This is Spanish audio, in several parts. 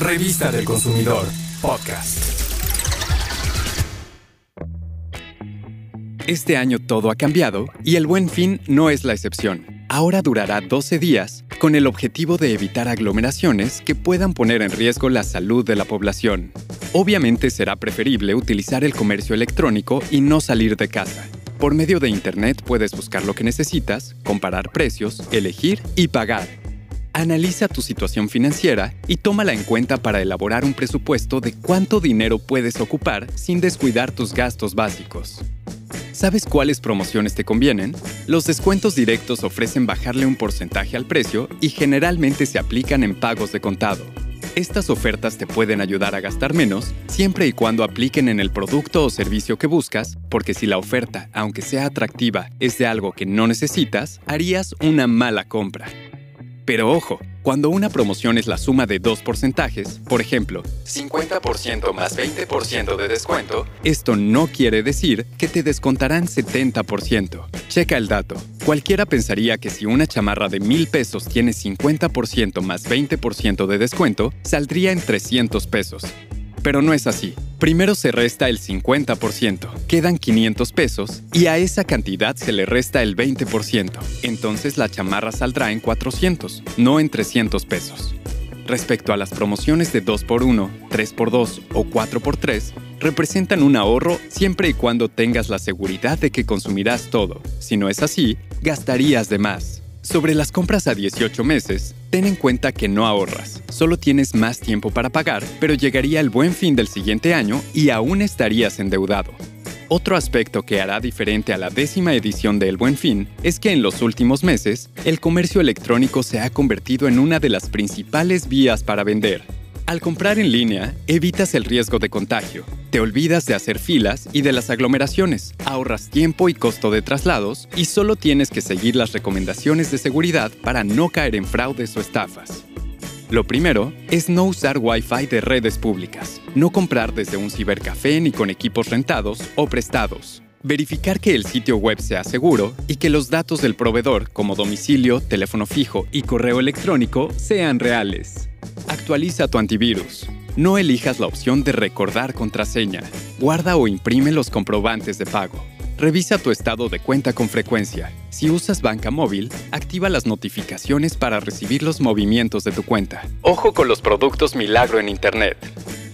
Revista del Consumidor, podcast. Este año todo ha cambiado y el buen fin no es la excepción. Ahora durará 12 días con el objetivo de evitar aglomeraciones que puedan poner en riesgo la salud de la población. Obviamente será preferible utilizar el comercio electrónico y no salir de casa. Por medio de Internet puedes buscar lo que necesitas, comparar precios, elegir y pagar. Analiza tu situación financiera y tómala en cuenta para elaborar un presupuesto de cuánto dinero puedes ocupar sin descuidar tus gastos básicos. ¿Sabes cuáles promociones te convienen? Los descuentos directos ofrecen bajarle un porcentaje al precio y generalmente se aplican en pagos de contado. Estas ofertas te pueden ayudar a gastar menos siempre y cuando apliquen en el producto o servicio que buscas, porque si la oferta, aunque sea atractiva, es de algo que no necesitas, harías una mala compra. Pero ojo, cuando una promoción es la suma de dos porcentajes, por ejemplo, 50% más 20% de descuento, esto no quiere decir que te descontarán 70%. Checa el dato. Cualquiera pensaría que si una chamarra de mil pesos tiene 50% más 20% de descuento, saldría en 300 pesos. Pero no es así. Primero se resta el 50%, quedan 500 pesos y a esa cantidad se le resta el 20%. Entonces la chamarra saldrá en 400, no en 300 pesos. Respecto a las promociones de 2x1, 3x2 o 4x3, representan un ahorro siempre y cuando tengas la seguridad de que consumirás todo. Si no es así, gastarías de más. Sobre las compras a 18 meses, ten en cuenta que no ahorras. Solo tienes más tiempo para pagar, pero llegaría el buen fin del siguiente año y aún estarías endeudado. Otro aspecto que hará diferente a la décima edición de El Buen Fin es que en los últimos meses, el comercio electrónico se ha convertido en una de las principales vías para vender. Al comprar en línea, evitas el riesgo de contagio, te olvidas de hacer filas y de las aglomeraciones, ahorras tiempo y costo de traslados y solo tienes que seguir las recomendaciones de seguridad para no caer en fraudes o estafas. Lo primero es no usar Wi-Fi de redes públicas, no comprar desde un cibercafé ni con equipos rentados o prestados. Verificar que el sitio web sea seguro y que los datos del proveedor, como domicilio, teléfono fijo y correo electrónico, sean reales. Actualiza tu antivirus. No elijas la opción de recordar contraseña. Guarda o imprime los comprobantes de pago. Revisa tu estado de cuenta con frecuencia. Si usas banca móvil, activa las notificaciones para recibir los movimientos de tu cuenta. Ojo con los productos milagro en Internet.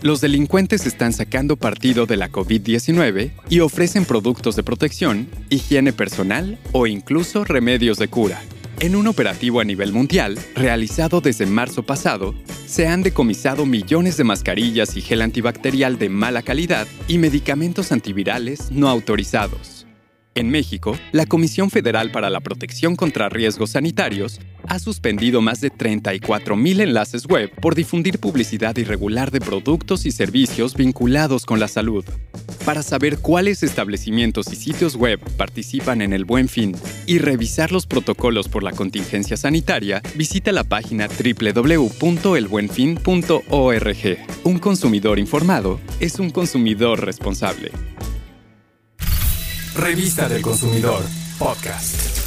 Los delincuentes están sacando partido de la COVID-19 y ofrecen productos de protección, higiene personal o incluso remedios de cura. En un operativo a nivel mundial, realizado desde marzo pasado, se han decomisado millones de mascarillas y gel antibacterial de mala calidad y medicamentos antivirales no autorizados. En México, la Comisión Federal para la Protección contra Riesgos Sanitarios ha suspendido más de 34.000 enlaces web por difundir publicidad irregular de productos y servicios vinculados con la salud. Para saber cuáles establecimientos y sitios web participan en el Buen Fin y revisar los protocolos por la contingencia sanitaria, visita la página www.elbuenfin.org. Un consumidor informado es un consumidor responsable. Revista del Consumidor, podcast.